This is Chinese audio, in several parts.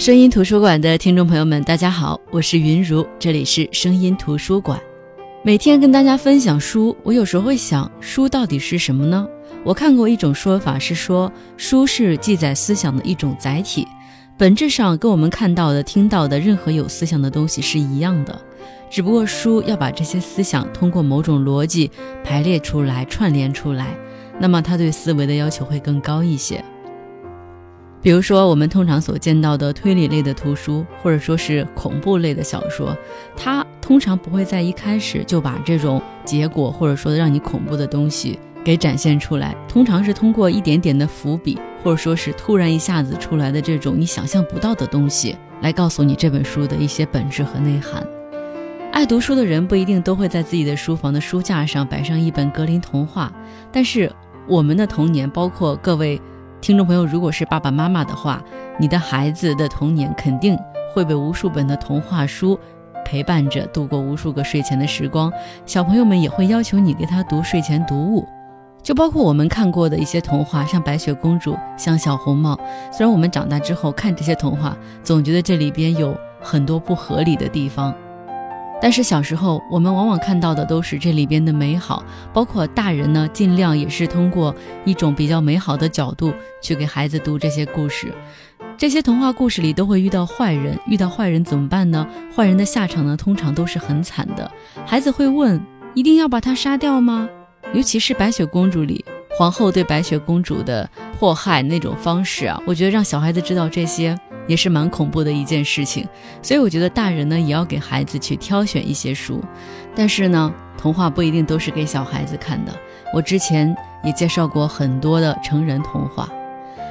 声音图书馆的听众朋友们，大家好，我是云如，这里是声音图书馆。每天跟大家分享书，我有时候会想，书到底是什么呢？我看过一种说法是说，书是记载思想的一种载体，本质上跟我们看到的、听到的任何有思想的东西是一样的，只不过书要把这些思想通过某种逻辑排列出来、串联出来，那么它对思维的要求会更高一些。比如说，我们通常所见到的推理类的图书，或者说是恐怖类的小说，它通常不会在一开始就把这种结果，或者说让你恐怖的东西给展现出来。通常是通过一点点的伏笔，或者说是突然一下子出来的这种你想象不到的东西，来告诉你这本书的一些本质和内涵。爱读书的人不一定都会在自己的书房的书架上摆上一本格林童话，但是我们的童年，包括各位。听众朋友，如果是爸爸妈妈的话，你的孩子的童年肯定会被无数本的童话书陪伴着度过无数个睡前的时光。小朋友们也会要求你给他读睡前读物，就包括我们看过的一些童话，像白雪公主，像小红帽。虽然我们长大之后看这些童话，总觉得这里边有很多不合理的地方。但是小时候，我们往往看到的都是这里边的美好，包括大人呢，尽量也是通过一种比较美好的角度去给孩子读这些故事。这些童话故事里都会遇到坏人，遇到坏人怎么办呢？坏人的下场呢，通常都是很惨的。孩子会问：一定要把他杀掉吗？尤其是白雪公主里，皇后对白雪公主的迫害那种方式啊，我觉得让小孩子知道这些。也是蛮恐怖的一件事情，所以我觉得大人呢也要给孩子去挑选一些书，但是呢，童话不一定都是给小孩子看的。我之前也介绍过很多的成人童话，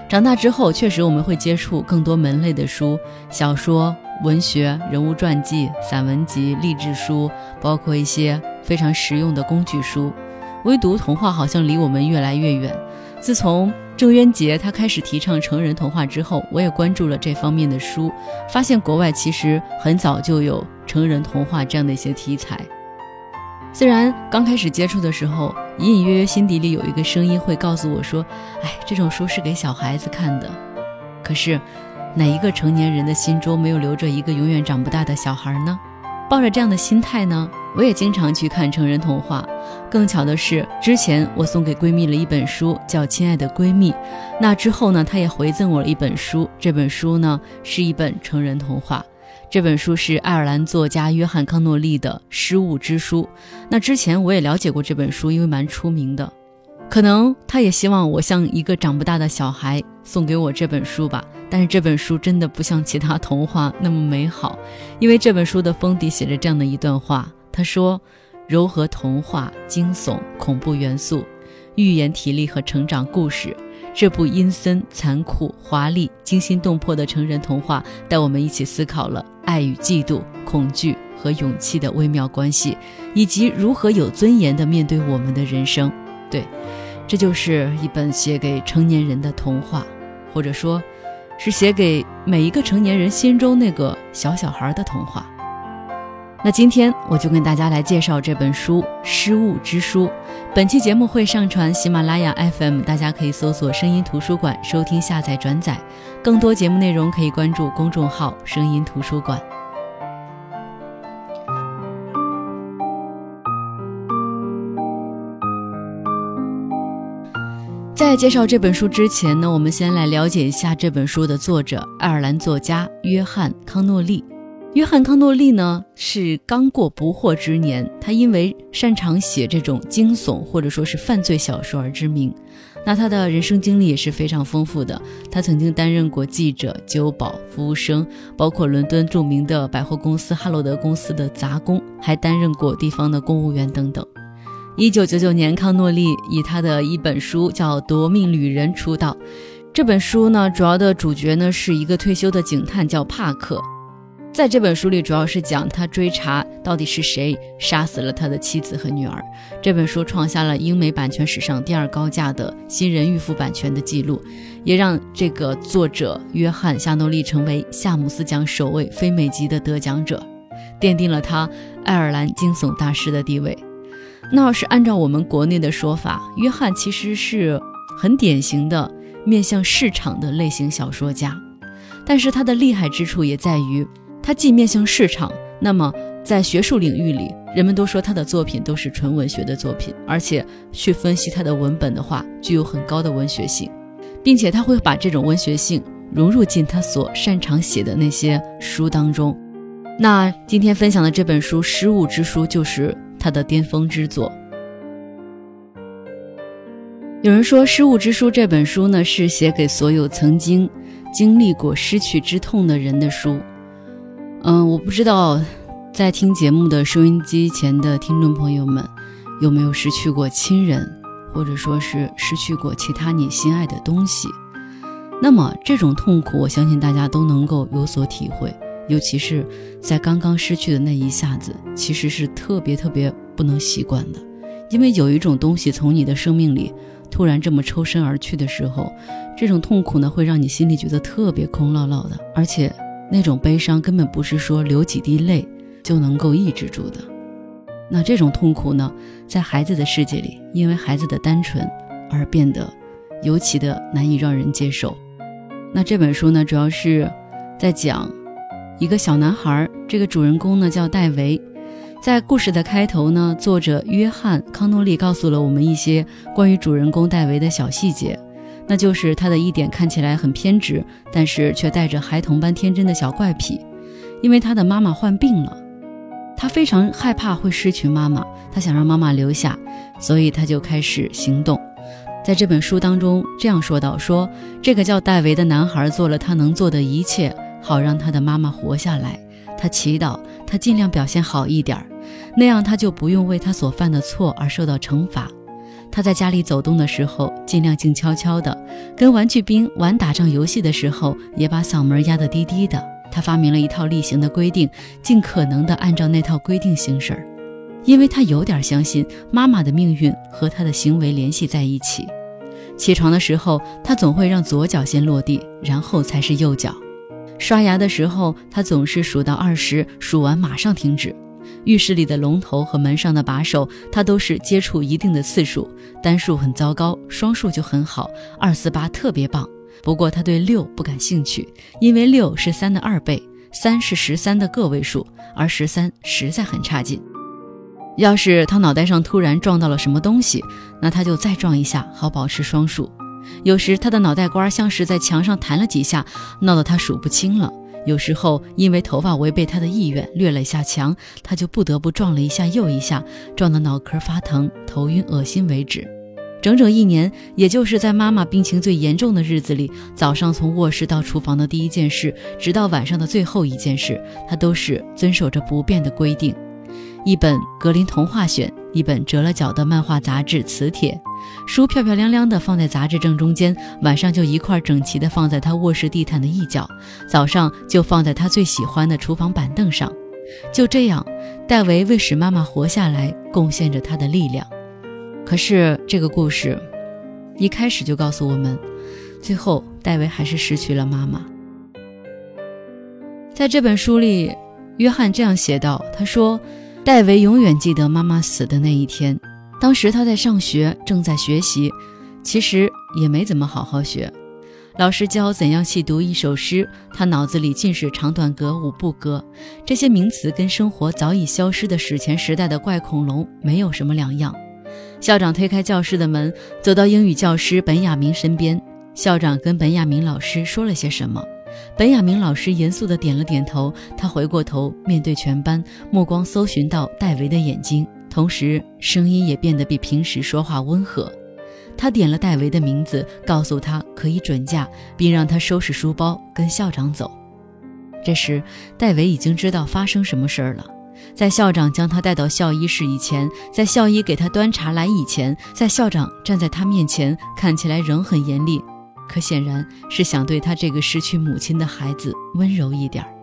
长大之后确实我们会接触更多门类的书，小说、文学、人物传记、散文集、励志书，包括一些非常实用的工具书，唯独童话好像离我们越来越远。自从郑渊洁他开始提倡成人童话之后，我也关注了这方面的书，发现国外其实很早就有成人童话这样的一些题材。虽然刚开始接触的时候，隐隐约约心底里有一个声音会告诉我说：“哎，这种书是给小孩子看的。”可是，哪一个成年人的心中没有留着一个永远长不大的小孩呢？抱着这样的心态呢，我也经常去看成人童话。更巧的是，之前我送给闺蜜了一本书，叫《亲爱的闺蜜》。那之后呢，她也回赠我了一本书。这本书呢，是一本成人童话。这本书是爱尔兰作家约翰·康诺利的《失物之书》。那之前我也了解过这本书，因为蛮出名的。可能他也希望我像一个长不大的小孩送给我这本书吧。但是这本书真的不像其他童话那么美好，因为这本书的封底写着这样的一段话：他说，糅合童话、惊悚、恐怖元素，寓言体力和成长故事，这部阴森、残酷、华丽、惊心动魄的成人童话，带我们一起思考了爱与嫉妒、恐惧和勇气的微妙关系，以及如何有尊严地面对我们的人生。对，这就是一本写给成年人的童话，或者说。是写给每一个成年人心中那个小小孩的童话。那今天我就跟大家来介绍这本书《失物之书》。本期节目会上传喜马拉雅 FM，大家可以搜索“声音图书馆”收听、下载、转载。更多节目内容可以关注公众号“声音图书馆”。在介绍这本书之前呢，我们先来了解一下这本书的作者——爱尔兰作家约翰·康诺利。约翰·康诺利呢是刚过不惑之年，他因为擅长写这种惊悚或者说是犯罪小说而知名。那他的人生经历也是非常丰富的，他曾经担任过记者、酒保、服务生，包括伦敦著名的百货公司哈罗德公司的杂工，还担任过地方的公务员等等。一九九九年，康诺利以他的一本书叫《夺命旅人》出道。这本书呢，主要的主角呢是一个退休的警探，叫帕克。在这本书里，主要是讲他追查到底是谁杀死了他的妻子和女儿。这本书创下了英美版权史上第二高价的新人预付版权的记录，也让这个作者约翰·夏诺利成为夏姆斯奖首位非美籍的得奖者，奠定了他爱尔兰惊悚大师的地位。那要是按照我们国内的说法，约翰其实是很典型的面向市场的类型小说家。但是他的厉害之处也在于，它既面向市场，那么在学术领域里，人们都说他的作品都是纯文学的作品，而且去分析他的文本的话，具有很高的文学性，并且他会把这种文学性融入进他所擅长写的那些书当中。那今天分享的这本书《失物之书》就是他的巅峰之作。有人说，《失物之书》这本书呢，是写给所有曾经经历过失去之痛的人的书。嗯，我不知道在听节目的收音机前的听众朋友们有没有失去过亲人，或者说是失去过其他你心爱的东西。那么这种痛苦，我相信大家都能够有所体会，尤其是在刚刚失去的那一下子，其实是特别特别不能习惯的，因为有一种东西从你的生命里。突然这么抽身而去的时候，这种痛苦呢，会让你心里觉得特别空落落的，而且那种悲伤根本不是说流几滴泪就能够抑制住的。那这种痛苦呢，在孩子的世界里，因为孩子的单纯而变得尤其的难以让人接受。那这本书呢，主要是在讲一个小男孩，这个主人公呢叫戴维。在故事的开头呢，作者约翰·康诺利告诉了我们一些关于主人公戴维的小细节，那就是他的一点看起来很偏执，但是却带着孩童般天真的小怪癖。因为他的妈妈患病了，他非常害怕会失去妈妈，他想让妈妈留下，所以他就开始行动。在这本书当中这样说道：“说这个叫戴维的男孩做了他能做的一切，好让他的妈妈活下来。他祈祷，他尽量表现好一点。”那样他就不用为他所犯的错而受到惩罚。他在家里走动的时候，尽量静悄悄的；跟玩具兵玩打仗游戏的时候，也把嗓门压得低低的。他发明了一套例行的规定，尽可能的按照那套规定行事儿，因为他有点相信妈妈的命运和他的行为联系在一起。起床的时候，他总会让左脚先落地，然后才是右脚。刷牙的时候，他总是数到二十，数完马上停止。浴室里的龙头和门上的把手，他都是接触一定的次数，单数很糟糕，双数就很好，二四八特别棒。不过他对六不感兴趣，因为六是三的二倍，三是十三的个位数，而十三实在很差劲。要是他脑袋上突然撞到了什么东西，那他就再撞一下，好保持双数。有时他的脑袋瓜像是在墙上弹了几下，闹得他数不清了。有时候因为头发违背他的意愿掠了一下墙，他就不得不撞了一下又一下，撞得脑壳发疼、头晕、恶心为止。整整一年，也就是在妈妈病情最严重的日子里，早上从卧室到厨房的第一件事，直到晚上的最后一件事，他都是遵守着不变的规定。一本《格林童话选》，一本折了角的漫画杂志《磁铁》。书漂漂亮亮的放在杂志正中间，晚上就一块整齐的放在他卧室地毯的一角，早上就放在他最喜欢的厨房板凳上。就这样，戴维为使妈妈活下来贡献着他的力量。可是这个故事一开始就告诉我们，最后戴维还是失去了妈妈。在这本书里，约翰这样写道：“他说，戴维永远记得妈妈死的那一天。”当时他在上学，正在学习，其实也没怎么好好学。老师教怎样细读一首诗，他脑子里尽是长短格、五步格，这些名词跟生活早已消失的史前时代的怪恐龙没有什么两样。校长推开教室的门，走到英语教师本雅明身边。校长跟本雅明老师说了些什么？本雅明老师严肃地点了点头。他回过头，面对全班，目光搜寻到戴维的眼睛。同时，声音也变得比平时说话温和。他点了戴维的名字，告诉他可以准假，并让他收拾书包跟校长走。这时，戴维已经知道发生什么事儿了。在校长将他带到校医室以前，在校医给他端茶来以前，在校长站在他面前，看起来仍很严厉，可显然是想对他这个失去母亲的孩子温柔一点儿。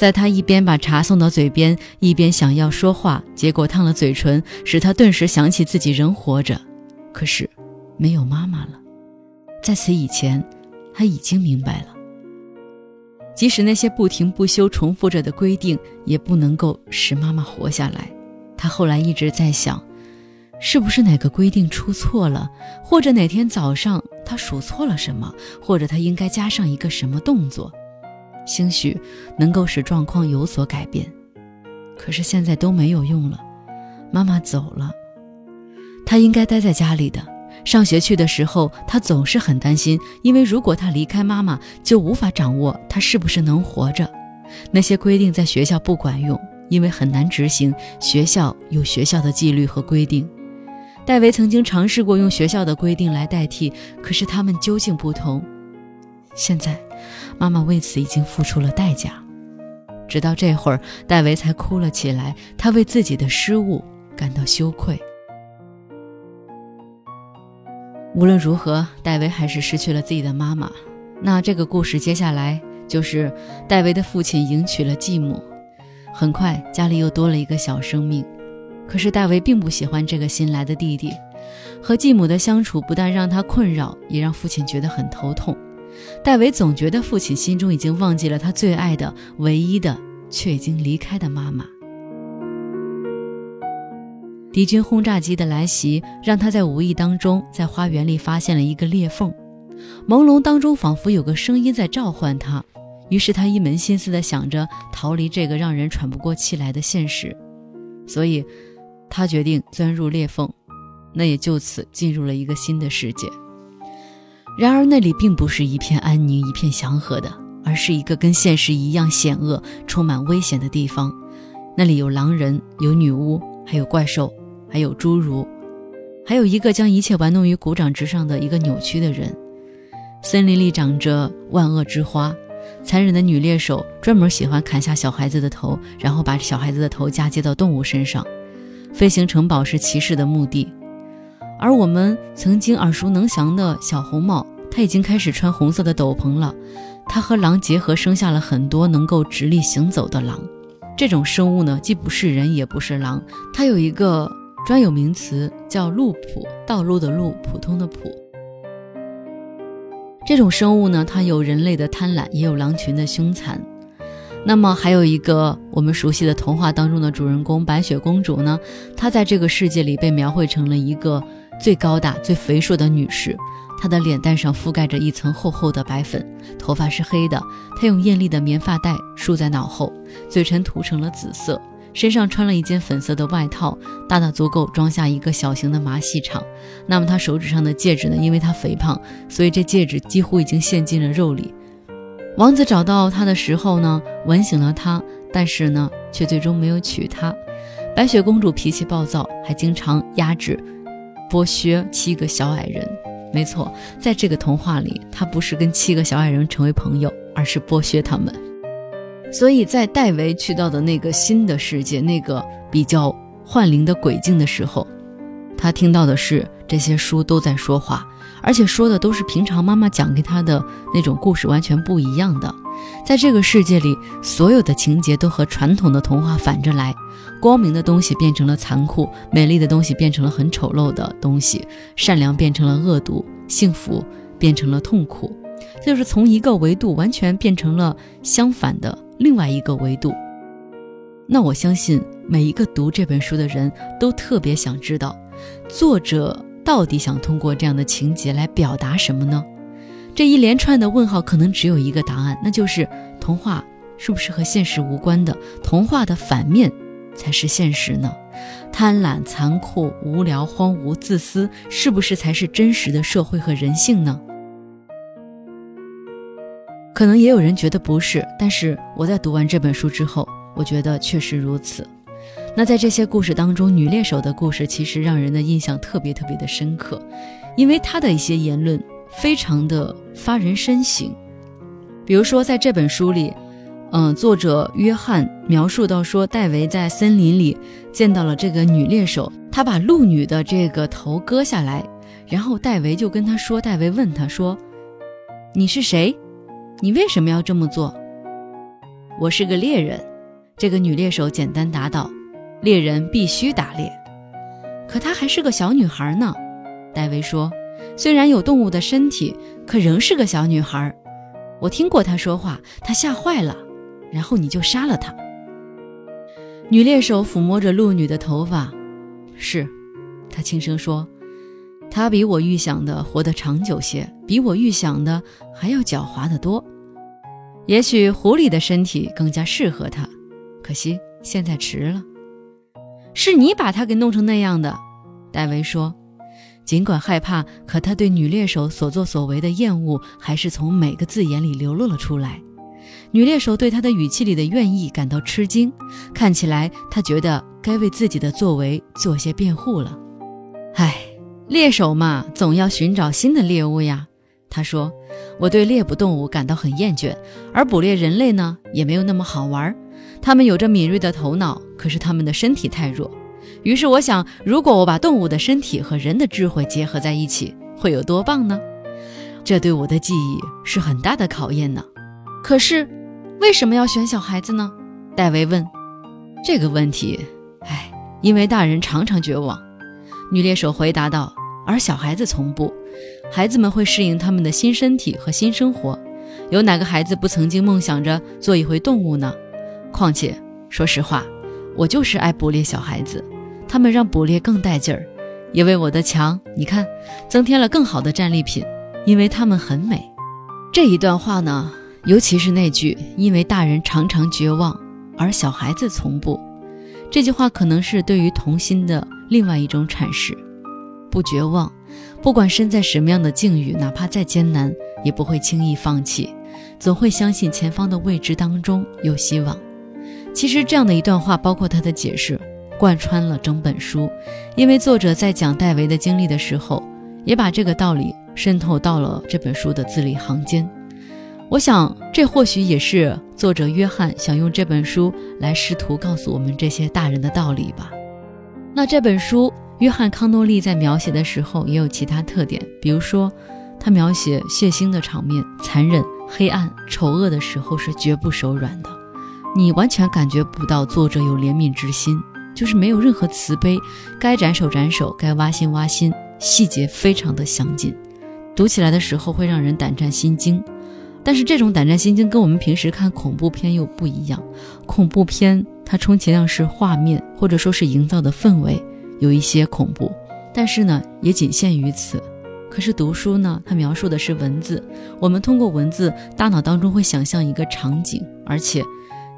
在他一边把茶送到嘴边，一边想要说话，结果烫了嘴唇，使他顿时想起自己仍活着，可是没有妈妈了。在此以前，他已经明白了，即使那些不停不休重复着的规定，也不能够使妈妈活下来。他后来一直在想，是不是哪个规定出错了，或者哪天早上他数错了什么，或者他应该加上一个什么动作。兴许能够使状况有所改变。可是现在都没有用了，妈妈走了，他应该待在家里的。上学去的时候，他总是很担心，因为如果他离开妈妈，就无法掌握他是不是能活着。那些规定在学校不管用，因为很难执行。学校有学校的纪律和规定。戴维曾经尝试过用学校的规定来代替，可是他们究竟不同。现在，妈妈为此已经付出了代价。直到这会儿，戴维才哭了起来。他为自己的失误感到羞愧。无论如何，戴维还是失去了自己的妈妈。那这个故事接下来就是戴维的父亲迎娶了继母，很快家里又多了一个小生命。可是戴维并不喜欢这个新来的弟弟，和继母的相处不但让他困扰，也让父亲觉得很头痛。戴维总觉得父亲心中已经忘记了他最爱的、唯一的，却已经离开的妈妈。敌军轰炸机的来袭，让他在无意当中在花园里发现了一个裂缝，朦胧当中仿佛有个声音在召唤他。于是他一门心思地想着逃离这个让人喘不过气来的现实，所以，他决定钻入裂缝，那也就此进入了一个新的世界。然而那里并不是一片安宁、一片祥和的，而是一个跟现实一样险恶、充满危险的地方。那里有狼人，有女巫，还有怪兽。还有侏儒，还有一个将一切玩弄于股掌之上的一个扭曲的人。森林里长着万恶之花，残忍的女猎手专门喜欢砍下小孩子的头，然后把小孩子的头嫁接到动物身上。飞行城堡是骑士的墓地，而我们曾经耳熟能详的小红帽，他已经开始穿红色的斗篷了。他和狼结合，生下了很多能够直立行走的狼。这种生物呢，既不是人，也不是狼，它有一个。专有名词叫路普，道路的路，普通的普。这种生物呢，它有人类的贪婪，也有狼群的凶残。那么还有一个我们熟悉的童话当中的主人公白雪公主呢，她在这个世界里被描绘成了一个最高大、最肥硕的女士。她的脸蛋上覆盖着一层厚厚的白粉，头发是黑的。她用艳丽的棉发带束在脑后，嘴唇涂成了紫色。身上穿了一件粉色的外套，大大足够装下一个小型的马戏场。那么他手指上的戒指呢？因为他肥胖，所以这戒指几乎已经陷进了肉里。王子找到他的时候呢，吻醒了他，但是呢，却最终没有娶她。白雪公主脾气暴躁，还经常压制、剥削七个小矮人。没错，在这个童话里，他不是跟七个小矮人成为朋友，而是剥削他们。所以在戴维去到的那个新的世界，那个比较幻灵的鬼境的时候，他听到的是这些书都在说话，而且说的都是平常妈妈讲给他的那种故事，完全不一样的。在这个世界里，所有的情节都和传统的童话反着来，光明的东西变成了残酷，美丽的东西变成了很丑陋的东西，善良变成了恶毒，幸福变成了痛苦，就是从一个维度完全变成了相反的。另外一个维度，那我相信每一个读这本书的人都特别想知道，作者到底想通过这样的情节来表达什么呢？这一连串的问号可能只有一个答案，那就是童话是不是和现实无关的？童话的反面才是现实呢？贪婪、残酷、无聊、荒芜、自私，是不是才是真实的社会和人性呢？可能也有人觉得不是，但是我在读完这本书之后，我觉得确实如此。那在这些故事当中，女猎手的故事其实让人的印象特别特别的深刻，因为她的一些言论非常的发人深省。比如说，在这本书里，嗯，作者约翰描述到说，戴维在森林里见到了这个女猎手，她把鹿女的这个头割下来，然后戴维就跟她说，戴维问她说：“你是谁？”你为什么要这么做？我是个猎人，这个女猎手简单答道：“猎人必须打猎。”可她还是个小女孩呢。戴维说：“虽然有动物的身体，可仍是个小女孩。我听过她说话，她吓坏了，然后你就杀了她。”女猎手抚摸着鹿女的头发，是，她轻声说。她比我预想的活得长久些，比我预想的还要狡猾得多。也许狐狸的身体更加适合他，可惜现在迟了。是你把他给弄成那样的，戴维说。尽管害怕，可他对女猎手所作所为的厌恶还是从每个字眼里流露了出来。女猎手对他的语气里的怨意感到吃惊，看起来他觉得该为自己的作为做些辩护了。唉，猎手嘛，总要寻找新的猎物呀。他说：“我对猎捕动物感到很厌倦，而捕猎人类呢，也没有那么好玩。他们有着敏锐的头脑，可是他们的身体太弱。于是我想，如果我把动物的身体和人的智慧结合在一起，会有多棒呢？这对我的记忆是很大的考验呢。可是，为什么要选小孩子呢？”戴维问。这个问题，唉，因为大人常常绝望。女猎手回答道。而小孩子从不，孩子们会适应他们的新身体和新生活。有哪个孩子不曾经梦想着做一回动物呢？况且，说实话，我就是爱捕猎小孩子，他们让捕猎更带劲儿，也为我的墙，你看，增添了更好的战利品，因为他们很美。这一段话呢，尤其是那句“因为大人常常绝望，而小孩子从不”，这句话可能是对于童心的另外一种阐释。不绝望，不管身在什么样的境遇，哪怕再艰难，也不会轻易放弃，总会相信前方的未知当中有希望。其实这样的一段话，包括他的解释，贯穿了整本书。因为作者在讲戴维的经历的时候，也把这个道理渗透到了这本书的字里行间。我想，这或许也是作者约翰想用这本书来试图告诉我们这些大人的道理吧。那这本书。约翰·康诺利在描写的时候也有其他特点，比如说，他描写血腥的场面、残忍、黑暗、丑恶的时候是绝不手软的，你完全感觉不到作者有怜悯之心，就是没有任何慈悲，该斩首斩首，该挖心挖心，细节非常的详尽，读起来的时候会让人胆战心惊。但是这种胆战心惊跟我们平时看恐怖片又不一样，恐怖片它充其量是画面或者说是营造的氛围。有一些恐怖，但是呢，也仅限于此。可是读书呢，它描述的是文字，我们通过文字，大脑当中会想象一个场景，而且，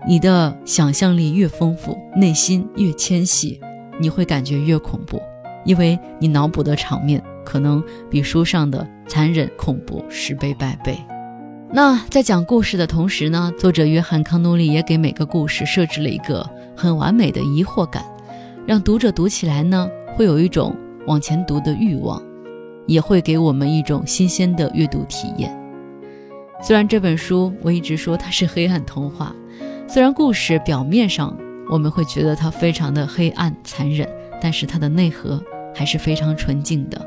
你的想象力越丰富，内心越纤细，你会感觉越恐怖，因为你脑补的场面可能比书上的残忍恐怖十倍百倍。那在讲故事的同时呢，作者约翰·康诺利也给每个故事设置了一个很完美的疑惑感。让读者读起来呢，会有一种往前读的欲望，也会给我们一种新鲜的阅读体验。虽然这本书我一直说它是黑暗童话，虽然故事表面上我们会觉得它非常的黑暗残忍，但是它的内核还是非常纯净的。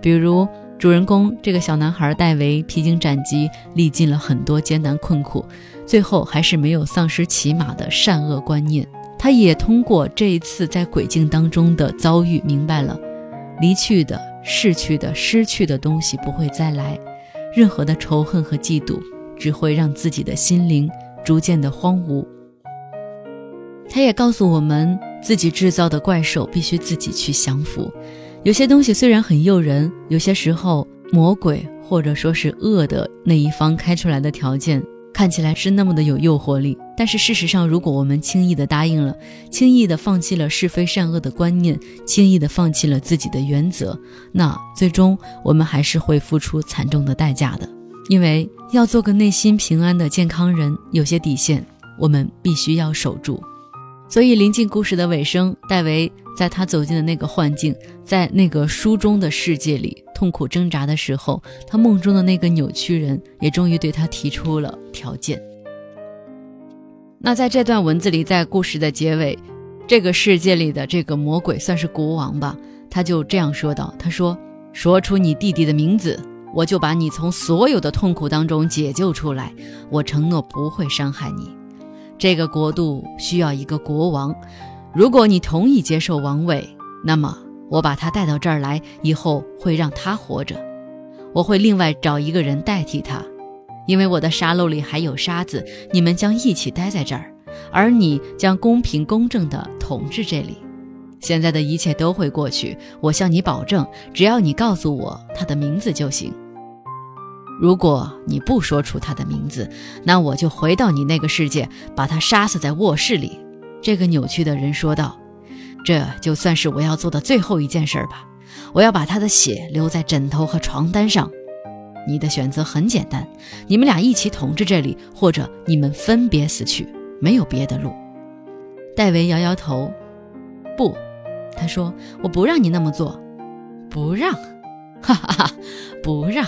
比如主人公这个小男孩戴维，披荆斩棘，历尽了很多艰难困苦，最后还是没有丧失起码的善恶观念。他也通过这一次在鬼境当中的遭遇，明白了，离去的、逝去的、失去的东西不会再来，任何的仇恨和嫉妒只会让自己的心灵逐渐的荒芜。他也告诉我们，自己制造的怪兽必须自己去降服。有些东西虽然很诱人，有些时候魔鬼或者说是恶的那一方开出来的条件。看起来是那么的有诱惑力，但是事实上，如果我们轻易的答应了，轻易的放弃了是非善恶的观念，轻易的放弃了自己的原则，那最终我们还是会付出惨重的代价的。因为要做个内心平安的健康人，有些底线我们必须要守住。所以临近故事的尾声，戴维在他走进的那个幻境，在那个书中的世界里。痛苦挣扎的时候，他梦中的那个扭曲人也终于对他提出了条件。那在这段文字里，在故事的结尾，这个世界里的这个魔鬼算是国王吧，他就这样说道：“他说，说出你弟弟的名字，我就把你从所有的痛苦当中解救出来。我承诺不会伤害你。这个国度需要一个国王，如果你同意接受王位，那么。”我把他带到这儿来，以后会让他活着。我会另外找一个人代替他，因为我的沙漏里还有沙子。你们将一起待在这儿，而你将公平公正地统治这里。现在的一切都会过去，我向你保证，只要你告诉我他的名字就行。如果你不说出他的名字，那我就回到你那个世界，把他杀死在卧室里。”这个扭曲的人说道。“这就算是我要做的最后一件事儿吧。我要把他的血留在枕头和床单上。你的选择很简单：你们俩一起统治这里，或者你们分别死去，没有别的路。”戴维摇摇头，“不。”他说：“我不让你那么做，不让，哈哈哈，不让。”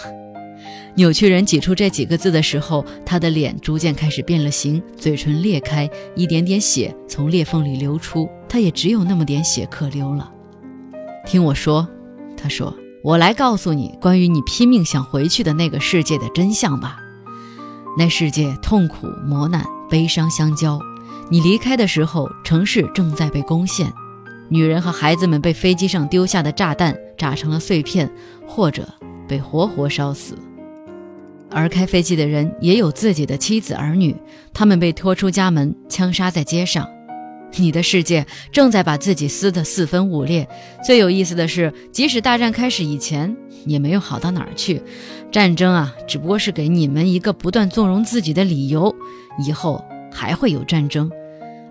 扭曲人挤出这几个字的时候，他的脸逐渐开始变了形，嘴唇裂开，一点点血从裂缝里流出。他也只有那么点血可流了。听我说，他说：“我来告诉你关于你拼命想回去的那个世界的真相吧。那世界痛苦、磨难、悲伤相交。你离开的时候，城市正在被攻陷。”女人和孩子们被飞机上丢下的炸弹炸成了碎片，或者被活活烧死。而开飞机的人也有自己的妻子儿女，他们被拖出家门，枪杀在街上。你的世界正在把自己撕得四分五裂。最有意思的是，即使大战开始以前，也没有好到哪儿去。战争啊，只不过是给你们一个不断纵容自己的理由。以后还会有战争。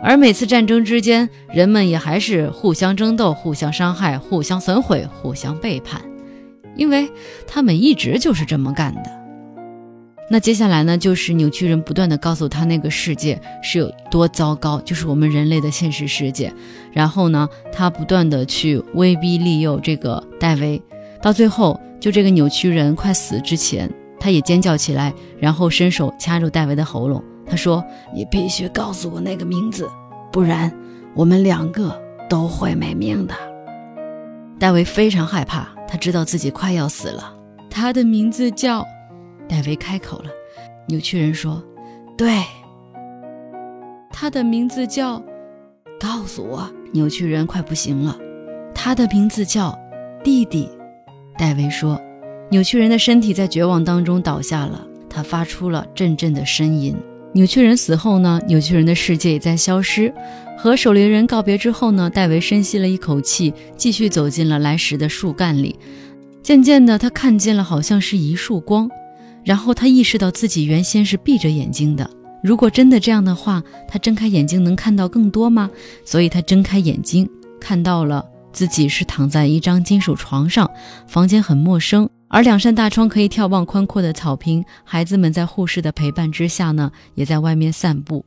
而每次战争之间，人们也还是互相争斗、互相伤害、互相损毁、互相背叛，因为他们一直就是这么干的。那接下来呢，就是扭曲人不断的告诉他那个世界是有多糟糕，就是我们人类的现实世界。然后呢，他不断的去威逼利诱这个戴维，到最后，就这个扭曲人快死之前，他也尖叫起来，然后伸手掐住戴维的喉咙。他说：“你必须告诉我那个名字，不然我们两个都会没命的。”戴维非常害怕，他知道自己快要死了。他的名字叫……戴维开口了。扭曲人说：“对，他的名字叫……告诉我。”扭曲人快不行了。他的名字叫弟弟。戴维说：“扭曲人的身体在绝望当中倒下了，他发出了阵阵的呻吟。”扭曲人死后呢？扭曲人的世界也在消失。和守灵人告别之后呢？戴维深吸了一口气，继续走进了来时的树干里。渐渐的，他看见了好像是一束光，然后他意识到自己原先是闭着眼睛的。如果真的这样的话，他睁开眼睛能看到更多吗？所以他睁开眼睛，看到了自己是躺在一张金属床上，房间很陌生。而两扇大窗可以眺望宽阔的草坪，孩子们在护士的陪伴之下呢，也在外面散步。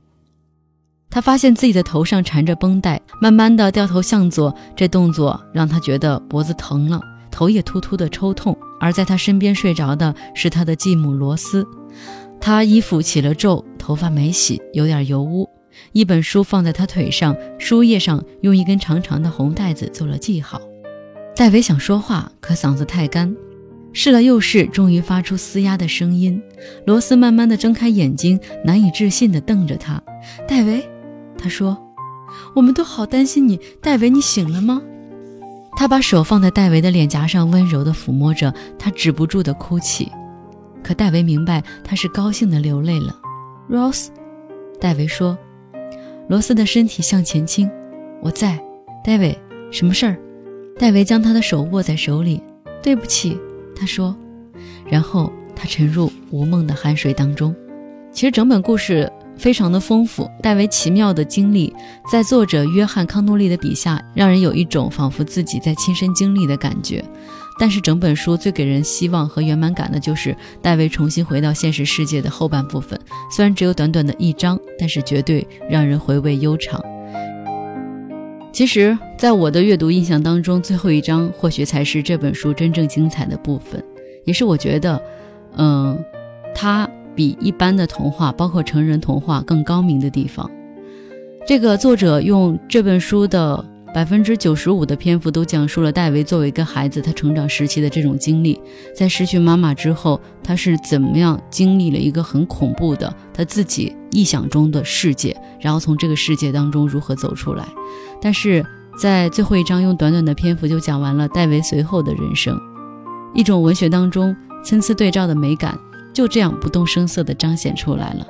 他发现自己的头上缠着绷带，慢慢的掉头向左，这动作让他觉得脖子疼了，头也突突的抽痛。而在他身边睡着的是他的继母罗斯，他衣服起了皱，头发没洗，有点油污。一本书放在他腿上，书页上用一根长长的红带子做了记号。戴维想说话，可嗓子太干。试了又试，终于发出嘶哑的声音。罗斯慢慢的睁开眼睛，难以置信的瞪着他。戴维，他说：“我们都好担心你，戴维，你醒了吗？”他把手放在戴维的脸颊上，温柔的抚摸着，他止不住的哭泣。可戴维明白，他是高兴的流泪了。Rose，戴维说。罗斯的身体向前倾。我在，戴维，什么事儿？戴维将他的手握在手里。对不起。他说，然后他沉入无梦的酣睡当中。其实整本故事非常的丰富，戴维奇妙的经历，在作者约翰康诺利的笔下，让人有一种仿佛自己在亲身经历的感觉。但是整本书最给人希望和圆满感的就是戴维重新回到现实世界的后半部分。虽然只有短短的一章，但是绝对让人回味悠长。其实，在我的阅读印象当中，最后一章或许才是这本书真正精彩的部分，也是我觉得，嗯，它比一般的童话，包括成人童话更高明的地方。这个作者用这本书的。百分之九十五的篇幅都讲述了戴维作为一个孩子，他成长时期的这种经历。在失去妈妈之后，他是怎么样经历了一个很恐怖的他自己臆想中的世界，然后从这个世界当中如何走出来。但是在最后一章，用短短的篇幅就讲完了戴维随后的人生，一种文学当中参差对照的美感，就这样不动声色地彰显出来了。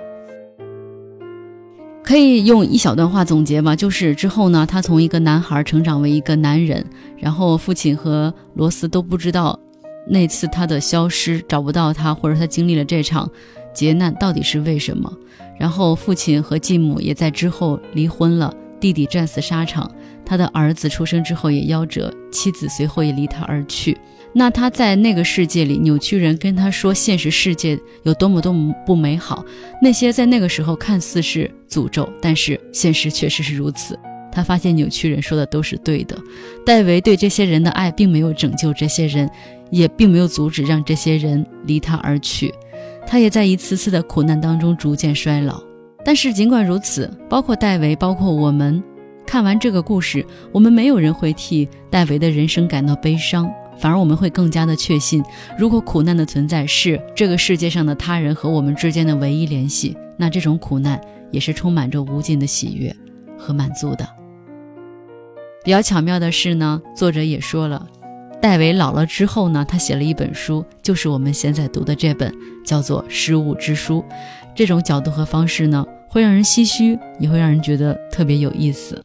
可以用一小段话总结吧，就是之后呢，他从一个男孩成长为一个男人，然后父亲和罗斯都不知道那次他的消失找不到他，或者他经历了这场劫难到底是为什么？然后父亲和继母也在之后离婚了，弟弟战死沙场，他的儿子出生之后也夭折，妻子随后也离他而去。那他在那个世界里，扭曲人跟他说现实世界有多么多么不美好，那些在那个时候看似是诅咒，但是现实确实是如此。他发现扭曲人说的都是对的，戴维对这些人的爱并没有拯救这些人，也并没有阻止让这些人离他而去。他也在一次次的苦难当中逐渐衰老。但是尽管如此，包括戴维，包括我们，看完这个故事，我们没有人会替戴维的人生感到悲伤。反而我们会更加的确信，如果苦难的存在是这个世界上的他人和我们之间的唯一联系，那这种苦难也是充满着无尽的喜悦和满足的。比较巧妙的是呢，作者也说了，戴维老了之后呢，他写了一本书，就是我们现在读的这本，叫做《失物之书》。这种角度和方式呢，会让人唏嘘，也会让人觉得特别有意思。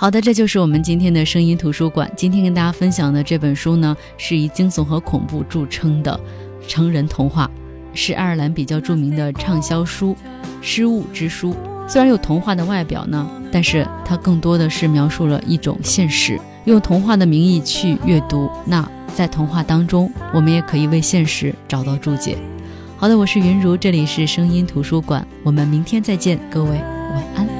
好的，这就是我们今天的声音图书馆。今天跟大家分享的这本书呢，是以惊悚和恐怖著称的成人童话，是爱尔兰比较著名的畅销书《失物之书》。虽然有童话的外表呢，但是它更多的是描述了一种现实。用童话的名义去阅读，那在童话当中，我们也可以为现实找到注解。好的，我是云如，这里是声音图书馆，我们明天再见，各位晚安。